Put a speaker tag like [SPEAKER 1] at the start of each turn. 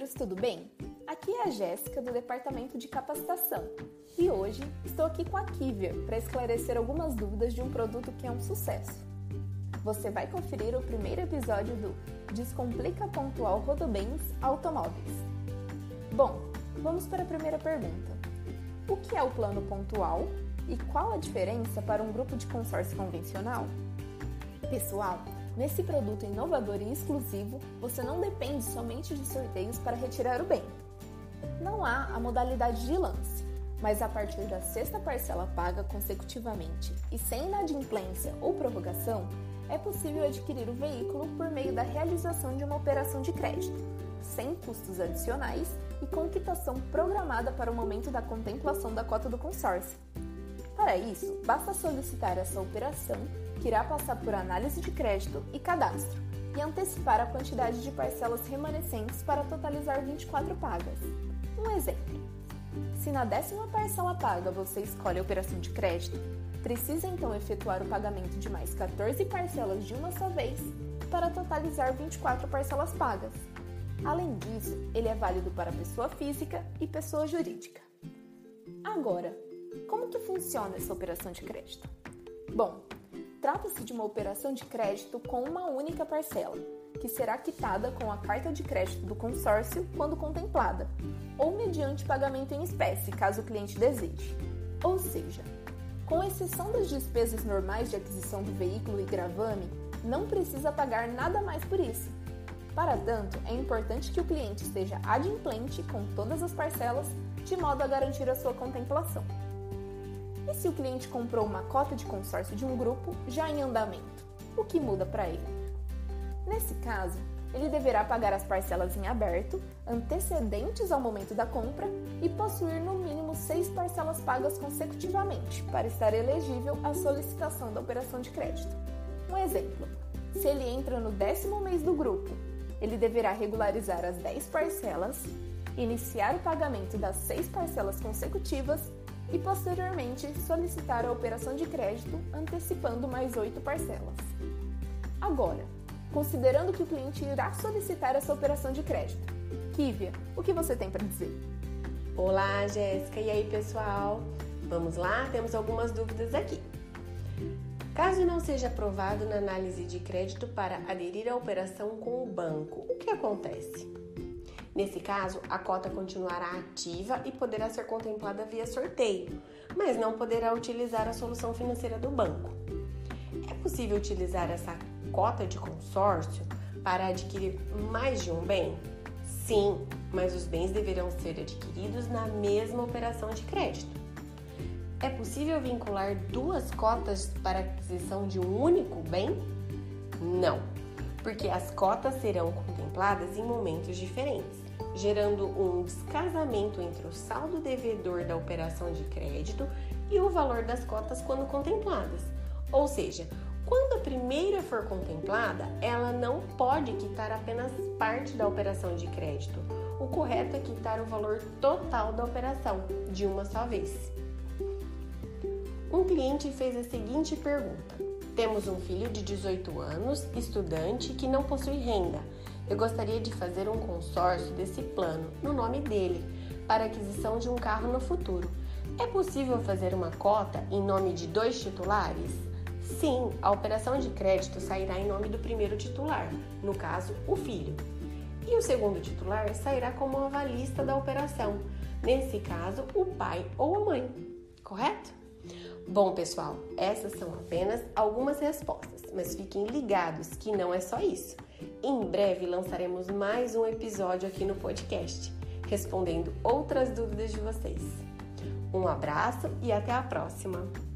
[SPEAKER 1] parceiros, tudo bem? Aqui é a Jéssica do Departamento de Capacitação e hoje estou aqui com a Kivia para esclarecer algumas dúvidas de um produto que é um sucesso. Você vai conferir o primeiro episódio do Descomplica Pontual Rodobens Automóveis. Bom, vamos para a primeira pergunta. O que é o plano pontual e qual a diferença para um grupo de consórcio convencional? Pessoal, Nesse produto inovador e exclusivo, você não depende somente de sorteios para retirar o bem. Não há a modalidade de lance, mas a partir da sexta parcela paga consecutivamente e sem inadimplência ou prorrogação, é possível adquirir o veículo por meio da realização de uma operação de crédito, sem custos adicionais e com quitação programada para o momento da contemplação da cota do consórcio. Para isso, basta solicitar essa operação que irá passar por análise de crédito e cadastro, e antecipar a quantidade de parcelas remanescentes para totalizar 24 pagas. Um exemplo: se na décima parcela paga você escolhe a operação de crédito, precisa então efetuar o pagamento de mais 14 parcelas de uma só vez para totalizar 24 parcelas pagas. Além disso, ele é válido para pessoa física e pessoa jurídica. Agora, como que funciona essa operação de crédito? Bom, Trata-se de uma operação de crédito com uma única parcela, que será quitada com a carta de crédito do consórcio quando contemplada, ou mediante pagamento em espécie, caso o cliente deseje. Ou seja, com exceção das despesas normais de aquisição do veículo e gravame, não precisa pagar nada mais por isso. Para tanto, é importante que o cliente esteja adimplente com todas as parcelas, de modo a garantir a sua contemplação. E se o cliente comprou uma cota de consórcio de um grupo já em andamento, o que muda para ele? Nesse caso, ele deverá pagar as parcelas em aberto, antecedentes ao momento da compra e possuir no mínimo seis parcelas pagas consecutivamente para estar elegível à solicitação da operação de crédito. Um exemplo: se ele entra no décimo mês do grupo, ele deverá regularizar as 10 parcelas, iniciar o pagamento das seis parcelas consecutivas e posteriormente solicitar a operação de crédito antecipando mais oito parcelas. Agora, considerando que o cliente irá solicitar essa operação de crédito, Kivia, o que você tem para dizer?
[SPEAKER 2] Olá, Jéssica, e aí pessoal? Vamos lá, temos algumas dúvidas aqui. Caso não seja aprovado na análise de crédito para aderir à operação com o banco, o que acontece? Nesse caso, a cota continuará ativa e poderá ser contemplada via sorteio, mas não poderá utilizar a solução financeira do banco. É possível utilizar essa cota de consórcio para adquirir mais de um bem? Sim, mas os bens deverão ser adquiridos na mesma operação de crédito. É possível vincular duas cotas para aquisição de um único bem? Não, porque as cotas serão contempladas em momentos diferentes, gerando um descasamento entre o saldo devedor da operação de crédito e o valor das cotas quando contempladas. Ou seja, quando a primeira for contemplada, ela não pode quitar apenas parte da operação de crédito. O correto é quitar o valor total da operação de uma só vez. Um cliente fez a seguinte pergunta: temos um filho de 18 anos, estudante, que não possui renda. Eu gostaria de fazer um consórcio desse plano no nome dele para aquisição de um carro no futuro. É possível fazer uma cota em nome de dois titulares? Sim, a operação de crédito sairá em nome do primeiro titular, no caso, o filho. E o segundo titular sairá como avalista da operação, nesse caso, o pai ou a mãe, correto? Bom, pessoal, essas são apenas algumas respostas, mas fiquem ligados que não é só isso. Em breve lançaremos mais um episódio aqui no podcast, respondendo outras dúvidas de vocês. Um abraço e até a próxima!